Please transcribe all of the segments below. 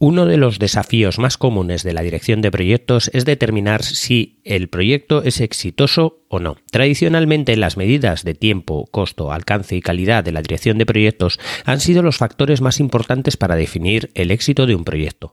Uno de los desafíos más comunes de la dirección de proyectos es determinar si el proyecto es exitoso o no. Tradicionalmente las medidas de tiempo, costo, alcance y calidad de la dirección de proyectos han sido los factores más importantes para definir el éxito de un proyecto.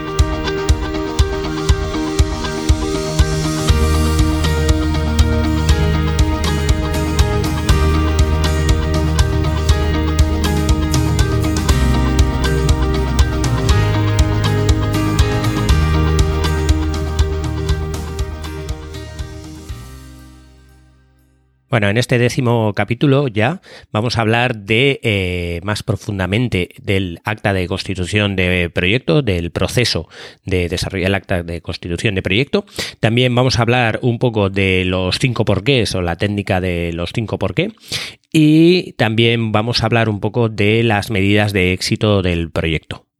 Bueno, en este décimo capítulo ya vamos a hablar de eh, más profundamente del acta de constitución de proyecto, del proceso de desarrollar el acta de constitución de proyecto. También vamos a hablar un poco de los cinco porqués o la técnica de los cinco porqué. Y también vamos a hablar un poco de las medidas de éxito del proyecto.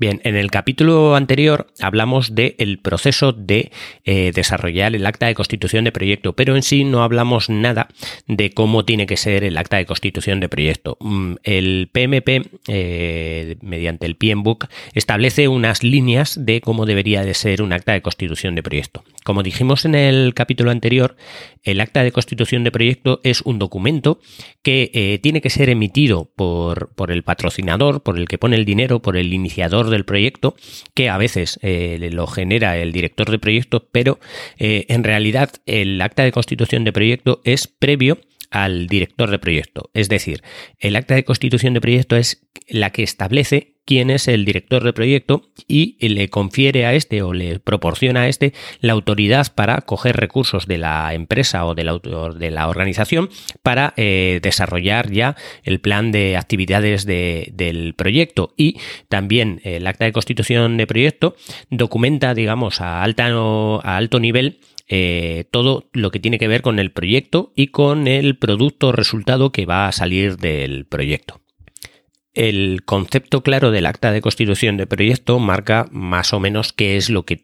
Bien, en el capítulo anterior hablamos del proceso de eh, desarrollar el acta de constitución de proyecto, pero en sí no hablamos nada de cómo tiene que ser el acta de constitución de proyecto. Mm, el PMP, eh, mediante el PMBOK, establece unas líneas de cómo debería de ser un acta de constitución de proyecto. Como dijimos en el capítulo anterior, el acta de constitución de proyecto es un documento que eh, tiene que ser emitido por, por el patrocinador, por el que pone el dinero, por el iniciador del proyecto, que a veces eh, lo genera el director de proyecto, pero eh, en realidad el acta de constitución de proyecto es previo al director de proyecto. Es decir, el acta de constitución de proyecto es la que establece quién es el director de proyecto y le confiere a este o le proporciona a este la autoridad para coger recursos de la empresa o de la, de la organización para eh, desarrollar ya el plan de actividades del proyecto y también el acta de constitución de proyecto documenta digamos a, alta, a alto nivel eh, todo lo que tiene que ver con el proyecto y con el producto o resultado que va a salir del proyecto. El concepto claro del acta de constitución de proyecto marca más o menos qué es lo que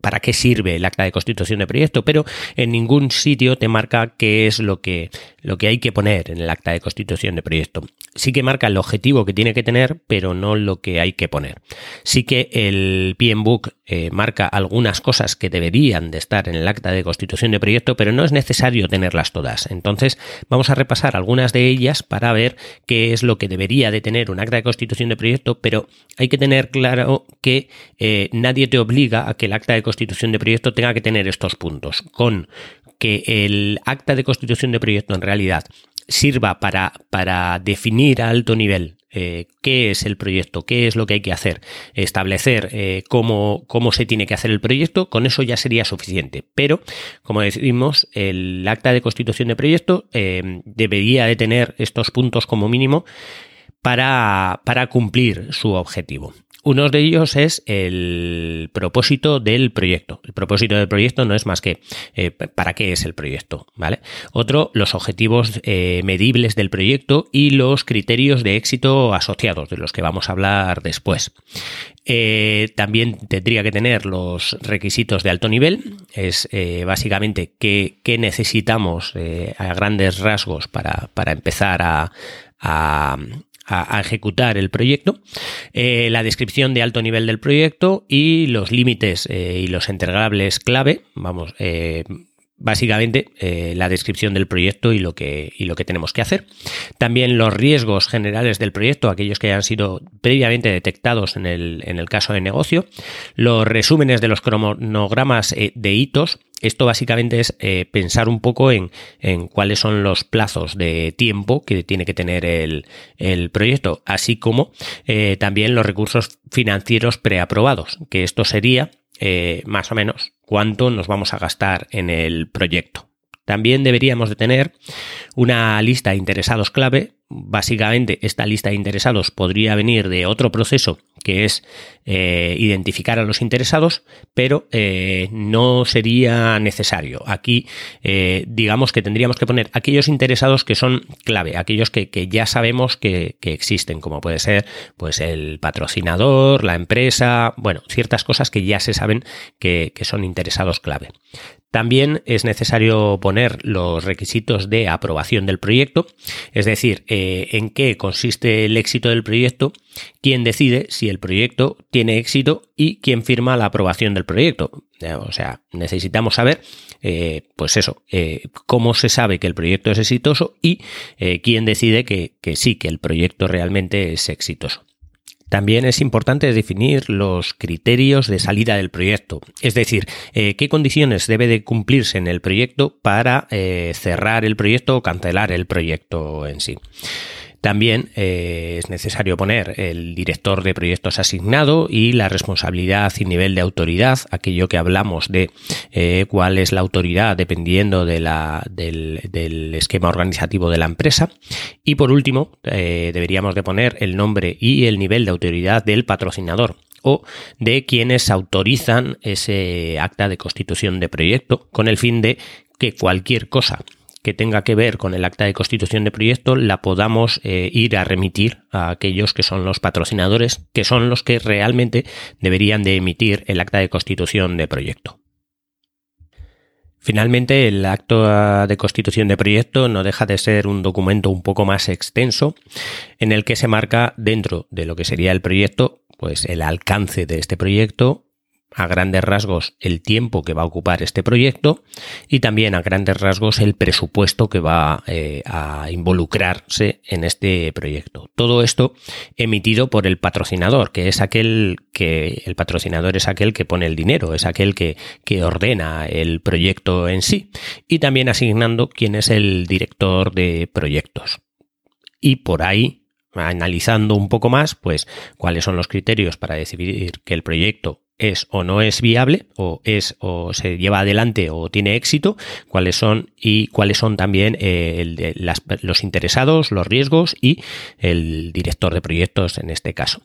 para qué sirve el acta de constitución de proyecto, pero en ningún sitio te marca qué es lo que, lo que hay que poner en el acta de constitución de proyecto. Sí que marca el objetivo que tiene que tener, pero no lo que hay que poner. Sí que el PMBOK eh, marca algunas cosas que deberían de estar en el acta de constitución de proyecto, pero no es necesario tenerlas todas. Entonces, vamos a repasar algunas de ellas para ver qué es lo que debería de tener un acta de constitución de proyecto, pero hay que tener claro que eh, nadie te obliga a que el acta de constitución de proyecto tenga que tener estos puntos. Con que el acta de constitución de proyecto en realidad sirva para, para definir a alto nivel eh, qué es el proyecto, qué es lo que hay que hacer, establecer eh, cómo, cómo, se tiene que hacer el proyecto, con eso ya sería suficiente. Pero, como decimos, el acta de constitución de proyecto eh, debería de tener estos puntos como mínimo para, para cumplir su objetivo. Uno de ellos es el propósito del proyecto. El propósito del proyecto no es más que eh, para qué es el proyecto, ¿vale? Otro, los objetivos eh, medibles del proyecto y los criterios de éxito asociados, de los que vamos a hablar después. Eh, también tendría que tener los requisitos de alto nivel, es básicamente qué, necesitamos a grandes rasgos para, empezar a, a, ejecutar el proyecto, eh, la descripción de alto nivel del proyecto y los límites eh, y los entregables clave, vamos, eh, básicamente la descripción del proyecto y lo, que, y lo que tenemos que hacer. También los riesgos generales del proyecto, aquellos que han sido previamente detectados en el, en el caso de negocio, los resúmenes de los cronogramas de hitos, esto básicamente es eh, pensar un poco en, cuáles son los plazos de tiempo que tiene que tener el, proyecto, así como eh, también los recursos financieros preaprobados, que esto sería eh, más o menos cuánto nos vamos a gastar en el proyecto. También deberíamos de tener una lista de interesados clave. Básicamente, esta lista de interesados podría venir de otro proceso que es eh, identificar a los interesados, pero eh, no sería necesario. Aquí, eh, digamos que tendríamos que poner aquellos interesados que son clave, aquellos que, ya sabemos que, existen, como puede ser pues el patrocinador, la empresa, bueno, ciertas cosas que ya se saben que son interesados clave. También es necesario poner los requisitos de aprobación del proyecto, es decir, eh, en qué consiste el éxito del proyecto, quién decide si el proyecto tiene éxito y quién firma la aprobación del proyecto. O sea, necesitamos saber, eh, pues eso, eh, cómo se sabe que el proyecto es exitoso y quién decide que sí, que el proyecto realmente es exitoso. También es importante definir los criterios de salida del proyecto, es decir, eh, qué condiciones debe de cumplirse en el proyecto para eh, cerrar el proyecto o cancelar el proyecto en sí. También eh, es necesario poner el director de proyectos asignado y la responsabilidad y nivel de autoridad, aquello que hablamos de eh, cuál es la autoridad dependiendo del, esquema organizativo de la empresa. Y por último, eh, deberíamos de poner el nombre y el nivel de autoridad del patrocinador o de quienes autorizan ese acta de constitución de proyecto con el fin de que cualquier cosa que tenga que ver con el acta de constitución de proyecto la podamos eh, ir a remitir a aquellos que son los patrocinadores, que son los que realmente deberían de emitir el acta de constitución de proyecto. Finalmente, el acto de constitución de proyecto no deja de ser un documento un poco más extenso en el que se marca dentro de lo que sería el proyecto, pues el alcance de este proyecto, a grandes rasgos el tiempo que va a ocupar este proyecto y también a grandes rasgos el presupuesto que va eh, a involucrarse en este proyecto. Todo esto emitido por el patrocinador, que es aquel que el patrocinador es aquel que pone el dinero, es aquel que, que ordena el proyecto en sí y también asignando quién es el director de proyectos. Y por ahí analizando un poco más, pues cuáles son los criterios para decidir que el proyecto es o no es viable o es o se lleva adelante o tiene éxito, cuáles son y cuáles son también eh, los interesados, los riesgos y el director de proyectos en este caso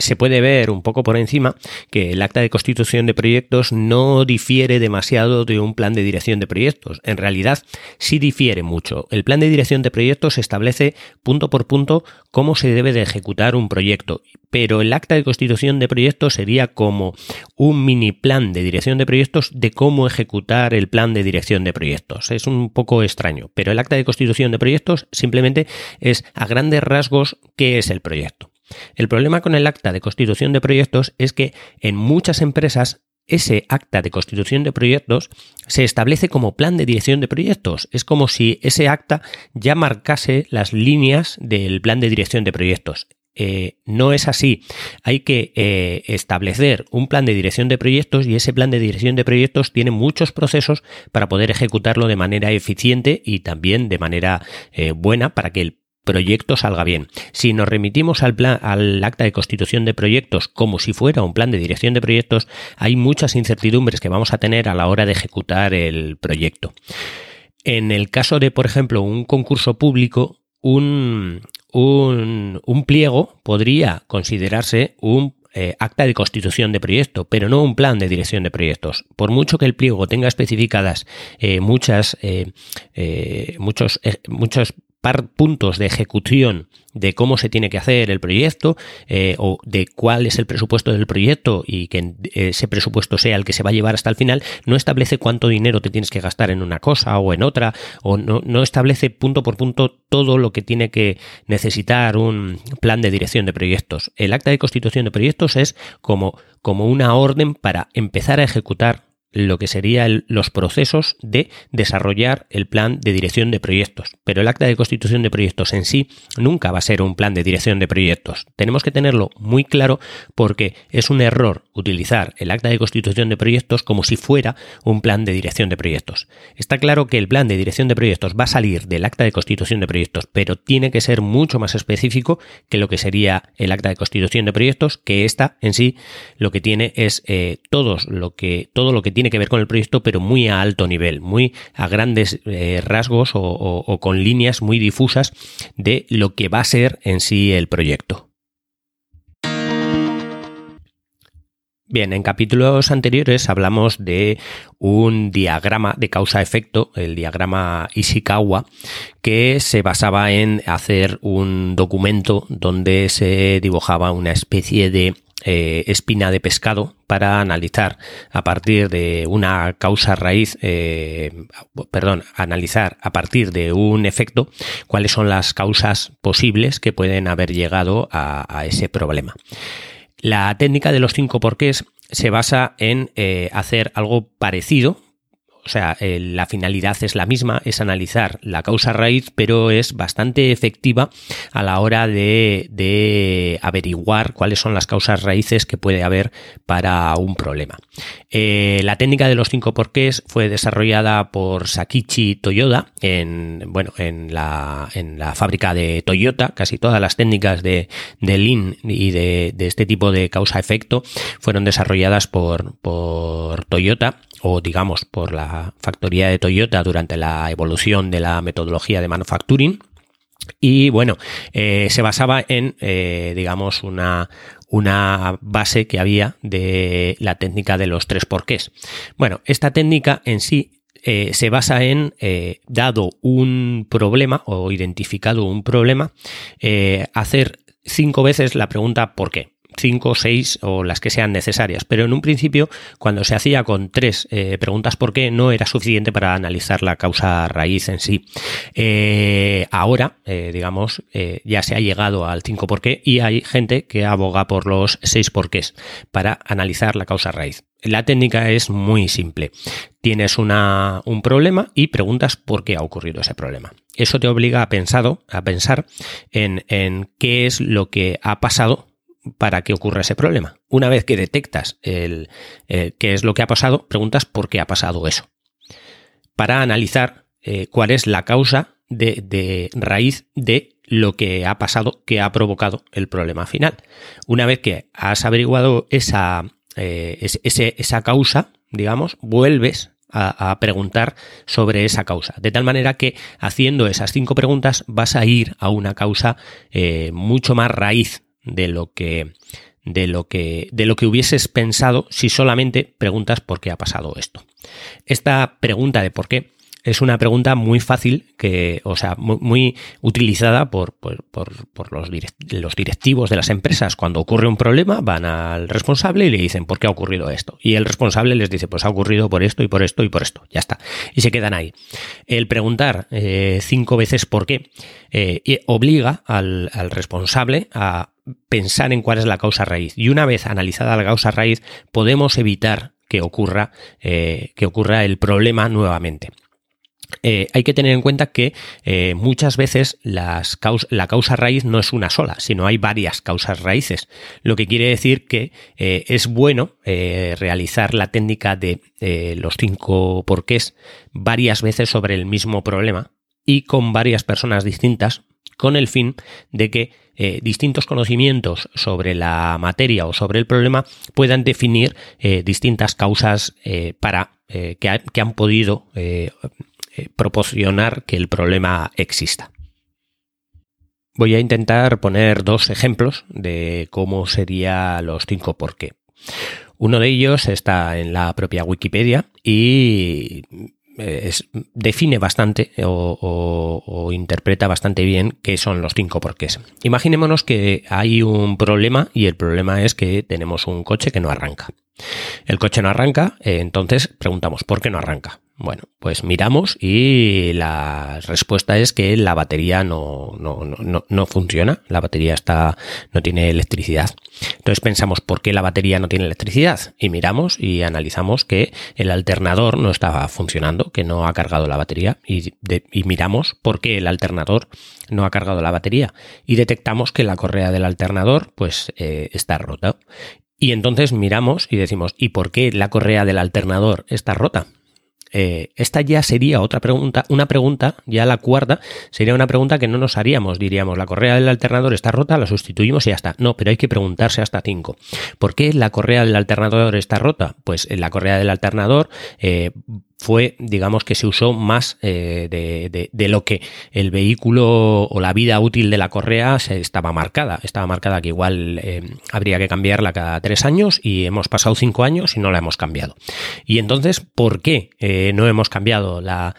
se puede ver un poco por encima que el acta de constitución de proyectos no difiere demasiado de un plan de dirección de proyectos. En realidad, sí difiere mucho. El plan de dirección de proyectos establece punto por punto cómo se debe de ejecutar un proyecto, pero el acta de constitución de proyectos sería como un mini plan de dirección de proyectos de cómo ejecutar el plan de dirección de proyectos. Es un poco extraño, pero el acta de constitución de proyectos simplemente es a grandes rasgos qué es el proyecto. El problema con el acta de constitución de proyectos es que en muchas empresas ese acta de constitución de proyectos se establece como plan de dirección de proyectos. Es como si ese acta ya marcase las líneas del plan de dirección de proyectos. Eh, no es así. Hay que eh, establecer un plan de dirección de proyectos y ese plan de dirección de proyectos tiene muchos procesos para poder ejecutarlo de manera eficiente y también de manera eh, buena para que el proyecto salga bien. Si nos remitimos al, plan, al acta de constitución de proyectos como si fuera un plan de dirección de proyectos, hay muchas incertidumbres que vamos a tener a la hora de ejecutar el proyecto. En el caso de, por ejemplo, un concurso público, un, un, pliego podría considerarse un eh, acta de constitución de proyecto, pero no un plan de dirección de proyectos. Por mucho que el pliego tenga especificadas eh, muchas, eh, muchos, muchos par puntos de ejecución de cómo se tiene que hacer el proyecto eh, o de cuál es el presupuesto del proyecto y que ese presupuesto sea el que se va a llevar hasta el final, no establece cuánto dinero te tienes que gastar en una cosa o en otra, o no, no establece punto por punto todo lo que tiene que necesitar un plan de dirección de proyectos. El acta de constitución de proyectos es como, como una orden para empezar a ejecutar lo que serían los procesos de desarrollar el plan de dirección de proyectos. Pero el acta de constitución de proyectos en sí nunca va a ser un plan de dirección de proyectos. Tenemos que tenerlo muy claro porque es un error utilizar el acta de constitución de proyectos como si fuera un plan de dirección de proyectos. Está claro que el plan de dirección de proyectos va a salir del acta de constitución de proyectos, pero tiene que ser mucho más específico que lo que sería el acta de constitución de proyectos, que esta en sí lo que tiene es eh, todos lo que, todo lo que tiene tiene que ver con el proyecto, pero muy a alto nivel, muy a grandes eh, rasgos o con líneas muy difusas de lo que va a ser en sí el proyecto. Bien, en capítulos anteriores hablamos de un diagrama de causa-efecto, el diagrama Ishikawa, que se basaba en hacer un documento donde se dibujaba una especie de eh, espina de pescado para analizar a partir de una causa raíz, eh, perdón, analizar a partir de un efecto cuáles son las causas posibles que pueden haber llegado a ese problema. La técnica de los cinco porqués se basa en eh, hacer algo parecido, o sea, la finalidad es la misma, es analizar la causa raíz, pero es bastante efectiva a la hora de, averiguar cuáles son las causas raíces que puede haber para un problema. Eh, la técnica de los cinco porqués fue desarrollada por Sakichi Toyoda en, bueno, en, la, en la fábrica de Toyota. Casi todas las técnicas de, de Lean y de, este tipo de causa-efecto fueron desarrolladas por, por Toyota o digamos por la factoría de Toyota durante la evolución de la metodología de manufacturing. Y bueno, eh, se basaba en, eh, digamos, una, una base que había de la técnica de los tres porqués. Bueno, esta técnica en sí eh, se basa en, dado un problema o identificado un problema, hacer cinco veces la pregunta ¿por qué? Cinco, seis o las que sean necesarias. Pero en un principio, cuando se hacía con tres eh, preguntas por qué, no era suficiente para analizar la causa raíz en sí. Eh, ahora, eh, digamos, ya se ha llegado al cinco por qué y hay gente que aboga por los seis porqués para analizar la causa raíz. La técnica es muy simple. Tienes una, un problema y preguntas por qué ha ocurrido ese problema. Eso te obliga a, pensado, a pensar en, en qué es lo que ha pasado para que ocurra ese problema. Una vez que detectas el, qué es lo que ha pasado, preguntas por qué ha pasado eso. Para analizar eh, cuál es la causa de, raíz de lo que ha pasado, que ha provocado el problema final. Una vez que has averiguado esa, eh, esa causa, digamos, vuelves a, preguntar sobre esa causa. De tal manera que haciendo esas cinco preguntas vas a ir a una causa eh, mucho más raíz de lo que de lo que de lo que hubieses pensado si solamente preguntas por qué ha pasado esto. Esta pregunta de por qué es una pregunta muy fácil, que, o sea, muy, utilizada por, los, los, directivos de las empresas. Cuando ocurre un problema, van al responsable y le dicen por qué ha ocurrido esto. Y el responsable les dice, pues ha ocurrido por esto y por esto y por esto. Ya está. Y se quedan ahí. El preguntar eh, cinco veces por qué eh, obliga al, al responsable a pensar en cuál es la causa raíz. Y una vez analizada la causa raíz, podemos evitar que ocurra, eh, que ocurra el problema nuevamente. Eh, hay que tener en cuenta que eh, muchas veces la causa raíz no es una sola, sino hay varias causas raíces, lo que quiere decir que es bueno realizar la técnica de los cinco porqués varias veces sobre el mismo problema y con varias personas distintas con el fin de que eh, distintos conocimientos sobre la materia o sobre el problema puedan definir eh, distintas causas eh, para que, que, han podido proporcionar que el problema exista. Voy a intentar poner dos ejemplos de cómo sería los cinco por qué. Uno de ellos está en la propia Wikipedia y eh, define bastante o, interpreta bastante bien qué son los cinco porqués. Imaginémonos que hay un problema y el problema es que tenemos un coche que no arranca. El coche no arranca, eh, entonces preguntamos, ¿por qué no arranca? Bueno, pues miramos y la respuesta es que la batería no, no, no, no, funciona, la batería está, no tiene electricidad. Entonces pensamos, ¿por qué la batería no tiene electricidad? Y miramos y analizamos que el alternador no estaba funcionando, que no ha cargado la batería y, miramos por qué el alternador no ha cargado la batería y detectamos que la correa del alternador pues eh, está rota. Y entonces miramos y decimos, ¿y por qué la correa del alternador está rota? Eh, esta ya sería otra pregunta, una pregunta, ya la cuarta, sería una pregunta que no nos haríamos, diríamos, la correa del alternador está rota, la sustituimos y ya está. No, pero hay que preguntarse hasta cinco. ¿Por qué la correa del alternador está rota? Pues la correa del alternador eh, fue, digamos, que se usó más eh, de, lo que el vehículo o la vida útil de la correa se estaba marcada. Estaba marcada que igual eh, habría que cambiarla cada tres años y hemos pasado cinco años y no la hemos cambiado. Y entonces, ¿por qué eh, no hemos cambiado la,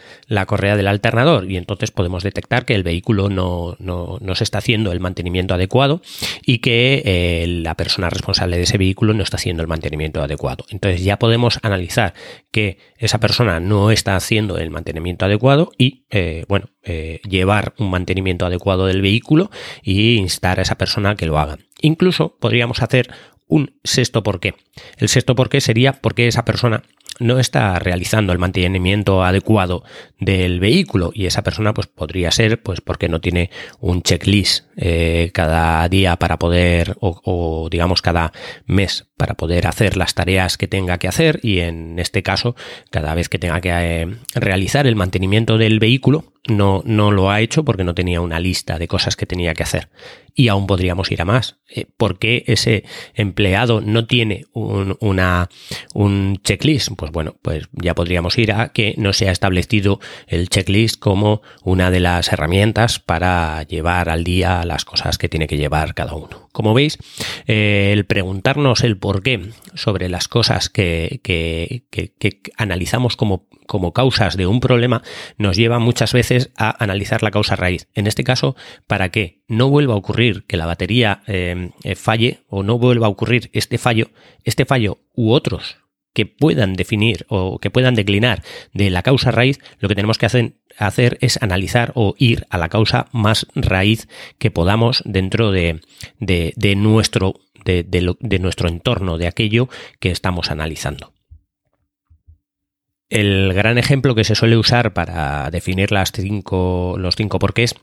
correa del alternador? Y entonces podemos detectar que el vehículo no, no, no se está haciendo el mantenimiento adecuado y que la persona responsable de ese vehículo no está haciendo el mantenimiento adecuado. Entonces ya podemos analizar que esa persona no está haciendo el mantenimiento adecuado y, eh, bueno, eh, llevar un mantenimiento adecuado del vehículo y instar a esa persona a que lo haga. Incluso podríamos hacer un sexto por qué. El sexto por qué sería porque esa persona no está realizando el mantenimiento adecuado del vehículo y esa persona pues podría ser pues porque no tiene un checklist eh, cada día para poder o, digamos cada mes para poder hacer las tareas que tenga que hacer y en este caso cada vez que tenga que eh, realizar el mantenimiento del vehículo no, no lo ha hecho porque no tenía una lista de cosas que tenía que hacer. Y aún podríamos ir a más. Eh, ¿Por qué ese empleado no tiene un, una, un checklist? Pues bueno, pues ya podríamos ir a que no se ha establecido el checklist como una de las herramientas para llevar al día las cosas que tiene que llevar cada uno. Como veis, eh, el preguntarnos el por qué sobre las cosas que, que, analizamos como como causas de un problema nos lleva muchas veces a analizar la causa raíz. En este caso, para que no vuelva a ocurrir que la batería eh, eh, falle o no vuelva a ocurrir este fallo, este fallo u otros que puedan definir o que puedan declinar de la causa raíz, lo que tenemos que hacer, es analizar o ir a la causa más raíz que podamos dentro de, de, nuestro, de nuestro entorno, de aquello que estamos analizando. El gran ejemplo que se suele usar para definir las cinco, los cinco porqués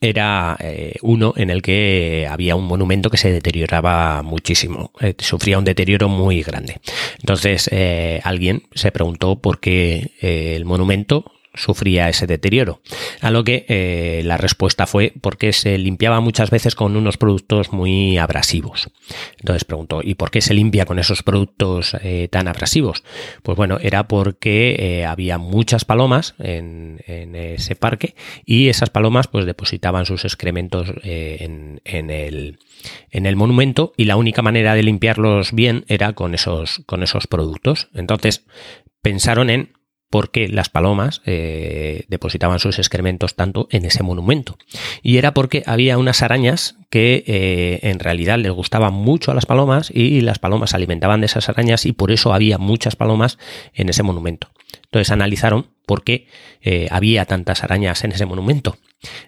era eh, uno en el que había un monumento que se deterioraba muchísimo, eh, sufría un deterioro muy grande. Entonces eh, alguien se preguntó por qué el monumento sufría ese deterioro. A lo que eh, la respuesta fue porque se limpiaba muchas veces con unos productos muy abrasivos. Entonces preguntó, ¿y por qué se limpia con esos productos eh, tan abrasivos? Pues bueno, era porque eh, había muchas palomas en, ese parque y esas palomas pues depositaban sus excrementos en, el, en el monumento y la única manera de limpiarlos bien era con esos, con esos productos. Entonces pensaron en porque las palomas eh, depositaban sus excrementos tanto en ese monumento. Y era porque había unas arañas que eh, en realidad les gustaban mucho a las palomas y las palomas se alimentaban de esas arañas y por eso había muchas palomas en ese monumento. Entonces analizaron por qué eh, había tantas arañas en ese monumento.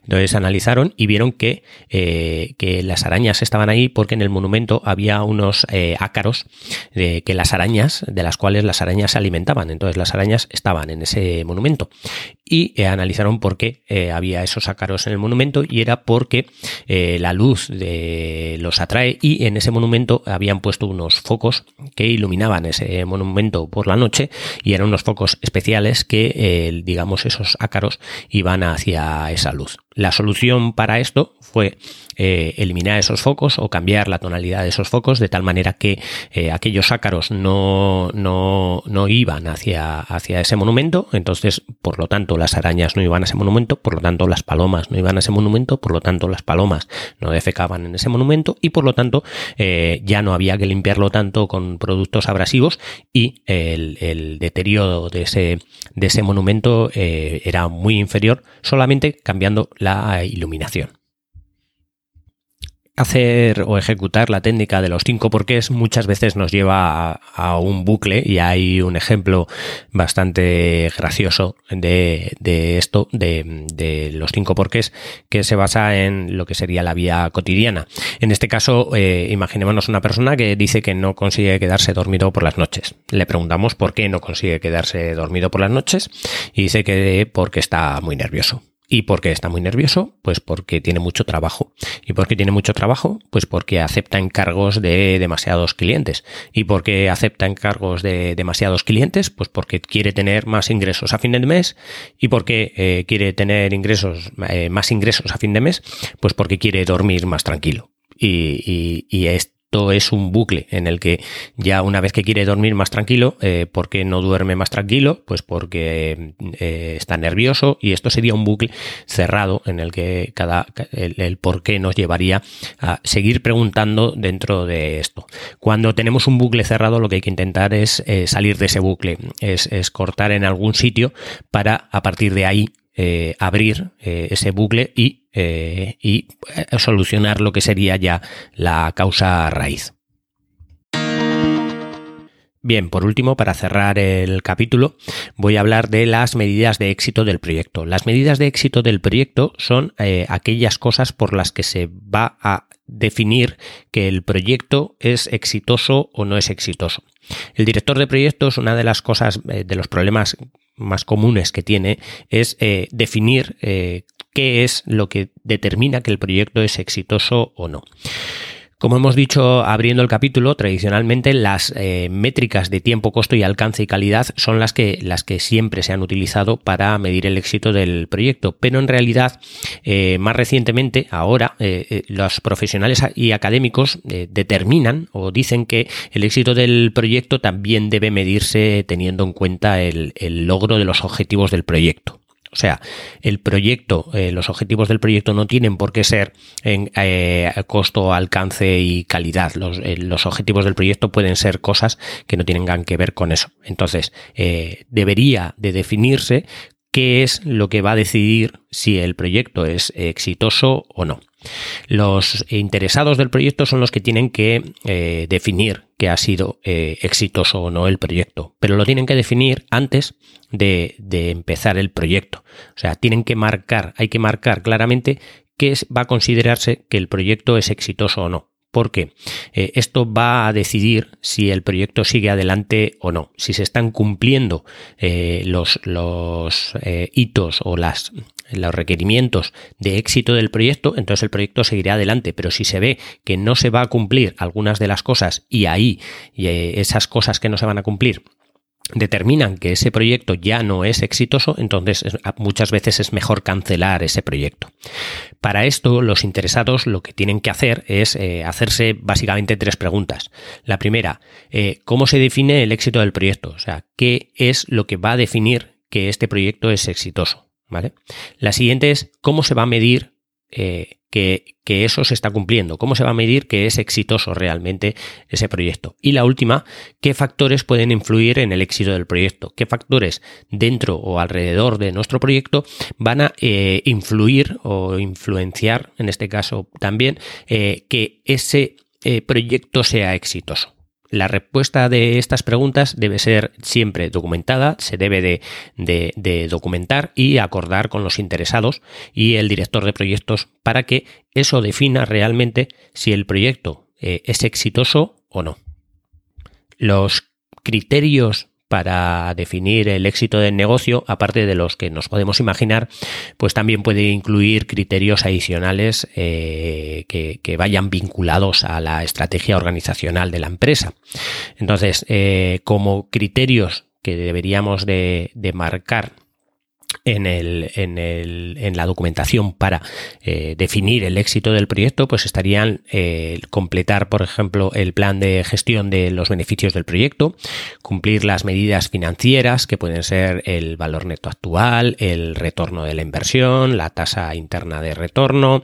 Entonces analizaron y vieron que, eh, que, las arañas estaban ahí porque en el monumento había unos eh, ácaros de que las arañas, de las cuales las arañas se alimentaban. Entonces las arañas estaban en ese monumento. Y analizaron por qué había esos ácaros en el monumento y era porque la luz los atrae y en ese monumento habían puesto unos focos que iluminaban ese monumento por la noche y eran unos focos especiales que digamos, esos ácaros iban hacia esa luz. La solución para esto fue eh, eliminar esos focos o cambiar la tonalidad de esos focos de tal manera que eh, aquellos ácaros no, no, no, iban hacia, hacia ese monumento, entonces por lo tanto las arañas no iban a ese monumento, por lo tanto las palomas no iban a ese monumento, por lo tanto las palomas no defecaban en ese monumento y por lo tanto eh, ya no había que limpiarlo tanto con productos abrasivos y el, el deterioro de ese, de ese monumento era muy inferior solamente cambiando la iluminación hacer o ejecutar la técnica de los cinco porqués muchas veces nos lleva a, un bucle y hay un ejemplo bastante gracioso de, esto, de, los cinco porqués, que se basa en lo que sería la vía cotidiana. En este caso, eh, imaginémonos una persona que dice que no consigue quedarse dormido por las noches. Le preguntamos por qué no consigue quedarse dormido por las noches y dice que porque está muy nervioso ¿Y por qué está muy nervioso? Pues porque tiene mucho trabajo. ¿Y por qué tiene mucho trabajo? Pues porque acepta encargos de demasiados clientes. ¿Y por qué acepta encargos de demasiados clientes? Pues porque quiere tener más ingresos a fin de mes. ¿Y por qué eh, quiere tener ingresos, eh, más ingresos a fin de mes? Pues porque quiere dormir más tranquilo. Y, y, y, esto es un bucle en el que ya una vez que quiere dormir más tranquilo, eh, ¿por qué no duerme más tranquilo? Pues porque eh, está nervioso y esto sería un bucle cerrado en el que cada el, por qué nos llevaría a seguir preguntando dentro de esto. Cuando tenemos un bucle cerrado, lo que hay que intentar es eh, salir de ese bucle, es, es cortar en algún sitio para a partir de ahí eh, abrir eh, ese bucle y, eh, y solucionar lo que sería ya la causa raíz. Bien, por último, para cerrar el capítulo, voy a hablar de las medidas de éxito del proyecto. Las medidas de éxito del proyecto son aquellas cosas por las que se va a definir que el proyecto es exitoso o no es exitoso. El director de proyectos, una de las cosas, de los problemas más comunes que tiene es eh, definir eh, qué es lo que determina que el proyecto es exitoso o no. Como hemos dicho abriendo el capítulo, tradicionalmente las eh, métricas de tiempo, costo y alcance y calidad son las que, las que siempre se han utilizado para medir el éxito del proyecto. Pero en realidad, eh, más recientemente, ahora, eh, los profesionales y académicos determinan o dicen que el éxito del proyecto también debe medirse teniendo en cuenta el logro de los objetivos del proyecto. O sea, el proyecto, eh, los objetivos del proyecto no tienen por qué ser en eh, costo, alcance y calidad. Los, eh, los, objetivos del proyecto pueden ser cosas que no tengan que ver con eso. Entonces, debería de definirse qué es lo que va a decidir si el proyecto es exitoso o no. Los interesados del proyecto son los que tienen que eh, definir que ha sido eh, exitoso o no el proyecto, pero lo tienen que definir antes de, de, empezar el proyecto. O sea, tienen que marcar, hay que marcar claramente qué va a considerarse que el proyecto es exitoso o no porque eh, esto va a decidir si el proyecto sigue adelante o no, si se están cumpliendo eh, los, eh, hitos o las, los requerimientos de éxito del proyecto, entonces el proyecto seguirá adelante, pero si se ve que no se va a cumplir algunas de las cosas y ahí esas cosas que no se van a cumplir determinan que ese proyecto ya no es exitoso, entonces muchas veces es mejor cancelar ese proyecto. Para esto, los interesados lo que tienen que hacer es eh, hacerse básicamente tres preguntas. La primera, eh, ¿cómo se define el éxito del proyecto? O sea, ¿qué es lo que va a definir que este proyecto es exitoso? ¿Vale? La siguiente es, ¿cómo se va a medir eh, que, eso se está cumpliendo, cómo se va a medir que es exitoso realmente ese proyecto. Y la última, qué factores pueden influir en el éxito del proyecto, qué factores dentro o alrededor de nuestro proyecto van a eh, influir o influenciar, en este caso también, eh, que ese proyecto sea exitoso. La respuesta de estas preguntas debe ser siempre documentada, se debe de, documentar y acordar con los interesados y el director de proyectos para que eso defina realmente si el proyecto eh, es exitoso o no. Los criterios para definir el éxito del negocio, aparte de los que nos podemos imaginar, pues también puede incluir criterios adicionales eh, que, vayan vinculados a la estrategia organizacional de la empresa. Entonces, eh, como criterios que deberíamos de marcar en, el, en, el, en la documentación para eh, definir el éxito del proyecto, pues estarían eh, completar, por ejemplo, el plan de gestión de los beneficios del proyecto, cumplir las medidas financieras, que pueden ser el valor neto actual, el retorno de la inversión, la tasa interna de retorno,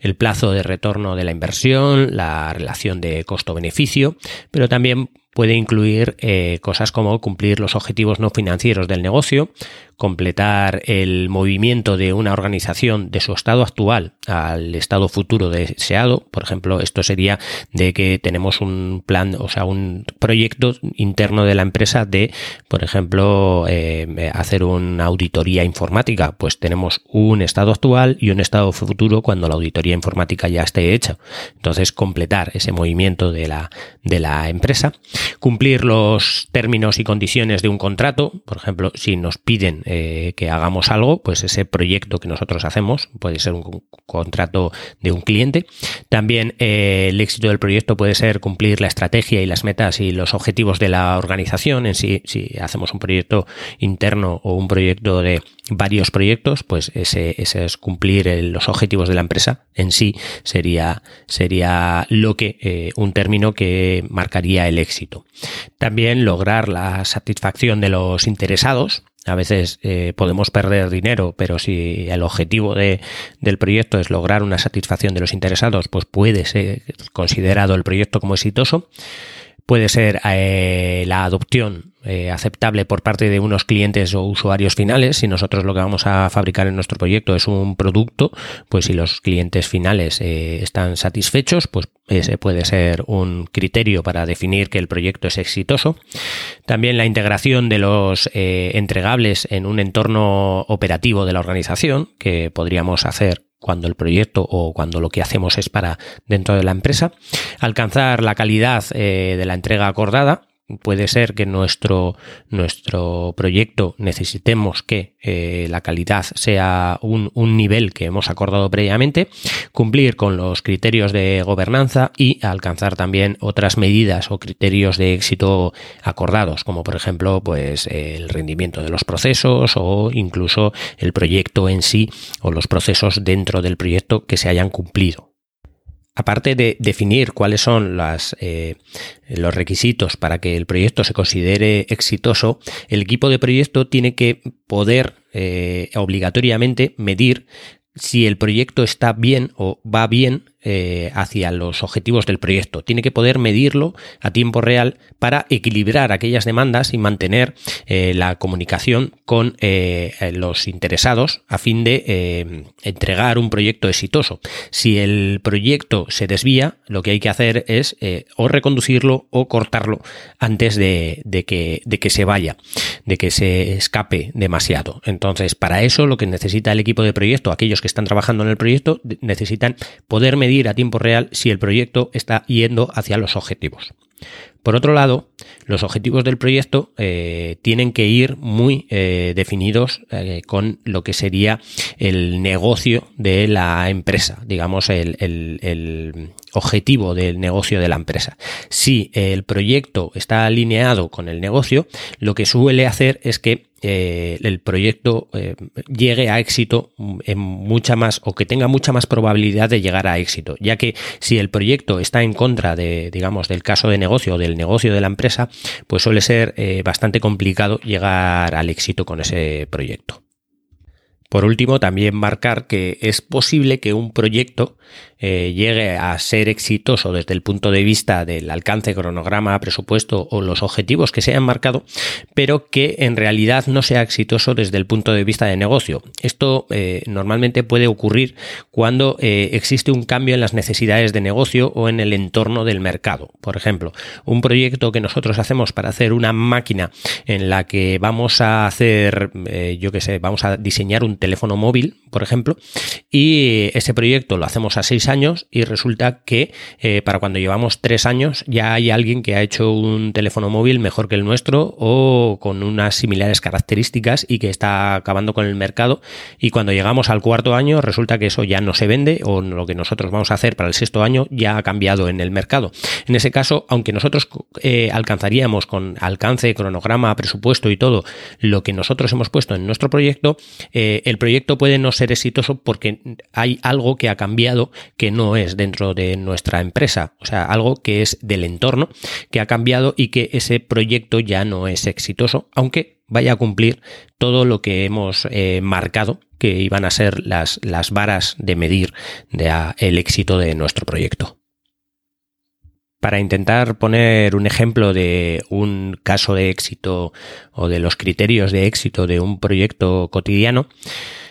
el plazo de retorno de la inversión, la relación de costo-beneficio, pero también puede incluir eh, cosas como cumplir los objetivos no financieros del negocio, completar el movimiento de una organización de su estado actual al estado futuro deseado. Por ejemplo, esto sería de que tenemos un plan, o sea, un proyecto interno de la empresa de, por ejemplo, eh, hacer una auditoría informática. Pues tenemos un estado actual y un estado futuro cuando la auditoría informática ya esté hecha. Entonces, completar ese movimiento de la, de la empresa. Cumplir los términos y condiciones de un contrato. Por ejemplo, si nos piden eh, que hagamos algo, pues ese proyecto que nosotros hacemos puede ser un contrato de un cliente. También eh, el éxito del proyecto puede ser cumplir la estrategia y las metas y los objetivos de la organización en sí. Si hacemos un proyecto interno o un proyecto de varios proyectos, pues ese, es cumplir los objetivos de la empresa en sí sería, sería lo que, eh, un término que marcaría el éxito. También lograr la satisfacción de los interesados, a veces eh, podemos perder dinero, pero si el objetivo de, del proyecto es lograr una satisfacción de los interesados, pues puede ser considerado el proyecto como exitoso. Puede ser eh, la adopción eh, aceptable por parte de unos clientes o usuarios finales. Si nosotros lo que vamos a fabricar en nuestro proyecto es un producto, pues si los clientes finales eh, están satisfechos, pues ese puede ser un criterio para definir que el proyecto es exitoso. También la integración de los entregables en un entorno operativo de la organización, que podríamos hacer cuando el proyecto o cuando lo que hacemos es para dentro de la empresa, alcanzar la calidad eh, de la entrega acordada, puede ser que nuestro, nuestro proyecto necesitemos que eh, la calidad sea un, un, nivel que hemos acordado previamente, cumplir con los criterios de gobernanza y alcanzar también otras medidas o criterios de éxito acordados, como por ejemplo pues el rendimiento de los procesos o incluso el proyecto en sí o los procesos dentro del proyecto que se hayan cumplido aparte de definir cuáles son eh, los requisitos para que el proyecto se considere exitoso, el equipo de proyecto tiene que poder eh, obligatoriamente medir si el proyecto está bien o va bien eh, hacia los objetivos del proyecto. Tiene que poder medirlo a tiempo real para equilibrar aquellas demandas y mantener eh, la comunicación con eh, los interesados a fin de entregar un proyecto exitoso. Si el proyecto se desvía, lo que hay que hacer es o reconducirlo o cortarlo antes de, que, de que se vaya, de que se escape demasiado. Entonces, para eso lo que necesita el equipo de proyecto, aquellos que están trabajando en el proyecto, necesitan poder medir a tiempo real si el proyecto está yendo hacia los objetivos. Por otro lado, los objetivos del proyecto eh, tienen que ir muy eh, definidos eh, con lo que sería el negocio de la empresa, digamos, el, el, objetivo del negocio de la empresa. Si el proyecto está alineado con el negocio, lo que suele hacer es que eh, el proyecto eh, llegue a éxito en mucha más o que tenga mucha más probabilidad de llegar a éxito, ya que si el proyecto está en contra de, digamos, del caso de negocio o del negocio de la empresa, pues suele ser eh, bastante complicado llegar al éxito con ese proyecto. Por último, también marcar que es posible que un proyecto eh, llegue a ser exitoso desde el punto de vista del alcance, cronograma, presupuesto o los objetivos que se hayan marcado, pero que en realidad no sea exitoso desde el punto de vista de negocio. Esto eh, normalmente puede ocurrir cuando eh, existe un cambio en las necesidades de negocio o en el entorno del mercado. Por ejemplo, un proyecto que nosotros hacemos para hacer una máquina en la que vamos a hacer, yo qué sé, vamos a diseñar un teléfono móvil, por ejemplo, y ese proyecto lo hacemos a seis años y resulta que eh, para cuando llevamos tres años ya hay alguien que ha hecho un teléfono móvil mejor que el nuestro o con unas similares características y que está acabando con el mercado y cuando llegamos al cuarto año resulta que eso ya no se vende o lo que nosotros vamos a hacer para el sexto año ya ha cambiado en el mercado. En ese caso, aunque nosotros eh, alcanzaríamos con alcance, cronograma, presupuesto y todo lo que nosotros hemos puesto en nuestro proyecto, eh, el proyecto puede no ser exitoso porque hay algo que ha cambiado que no es dentro de nuestra empresa, o sea, algo que es del entorno, que ha cambiado y que ese proyecto ya no es exitoso, aunque vaya a cumplir todo lo que hemos eh, marcado que iban a ser las, las varas de medir de, el éxito de nuestro proyecto. Para intentar poner un ejemplo de un caso de éxito o de los criterios de éxito de un proyecto cotidiano,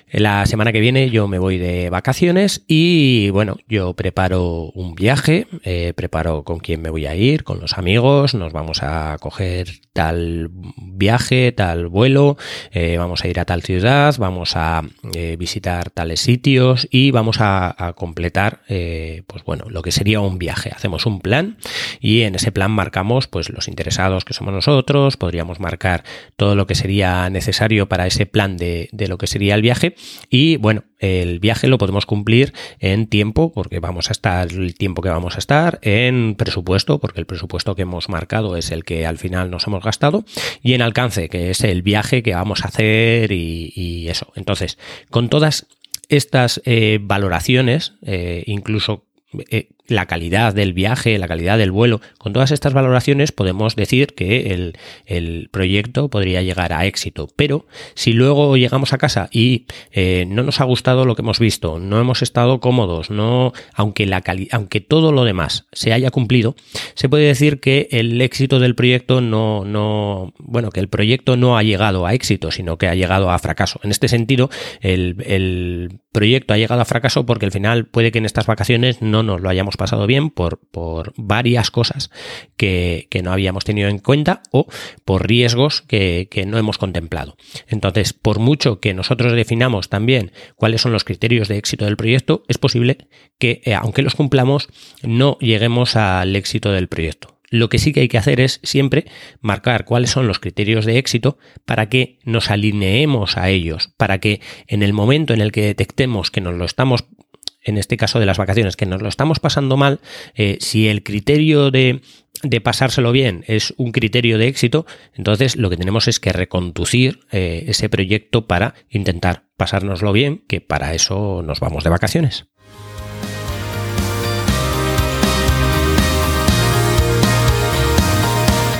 La semana que viene yo me voy de vacaciones y bueno, yo preparo un viaje, eh, preparo con quién me voy a ir, con los amigos, nos vamos a coger tal viaje, tal vuelo, eh, vamos a ir a tal ciudad, vamos a eh, visitar tales sitios y vamos a, completar, pues bueno, lo que sería un viaje. Hacemos un plan y en ese plan marcamos pues los interesados que somos nosotros, podríamos marcar todo lo que sería necesario para ese plan de, de lo que sería el viaje y bueno, el viaje lo podemos cumplir en tiempo, porque vamos a estar el tiempo que vamos a estar, en presupuesto, porque el presupuesto que hemos marcado es el que al final nos hemos gastado, y en alcance, que es el viaje que vamos a hacer y, eso. Entonces, con todas estas eh, valoraciones, eh, incluso eh, la calidad del viaje, la calidad del vuelo, con todas estas valoraciones podemos decir que el, proyecto podría llegar a éxito. Pero si luego llegamos a casa y eh, no nos ha gustado lo que hemos visto, no hemos estado cómodos, no, aunque, la aunque todo lo demás se haya cumplido, se puede decir que el éxito del proyecto no, no, bueno, que el proyecto no ha llegado a éxito, sino que ha llegado a fracaso. En este sentido, el, el proyecto ha llegado a fracaso porque al final puede que en estas vacaciones no nos lo hayamos pasado bien por, por varias cosas que, no habíamos tenido en cuenta o por riesgos que, no hemos contemplado. Entonces, por mucho que nosotros definamos también cuáles son los criterios de éxito del proyecto, es posible que, eh, aunque los cumplamos, no lleguemos al éxito del proyecto. Lo que sí que hay que hacer es siempre marcar cuáles son los criterios de éxito para que nos alineemos a ellos, para que en el momento en el que detectemos que nos lo estamos en este caso de las vacaciones, que nos lo estamos pasando mal, eh, si el criterio de, pasárselo bien es un criterio de éxito, entonces lo que tenemos es que reconducir eh, ese proyecto para intentar pasárnoslo bien, que para eso nos vamos de vacaciones.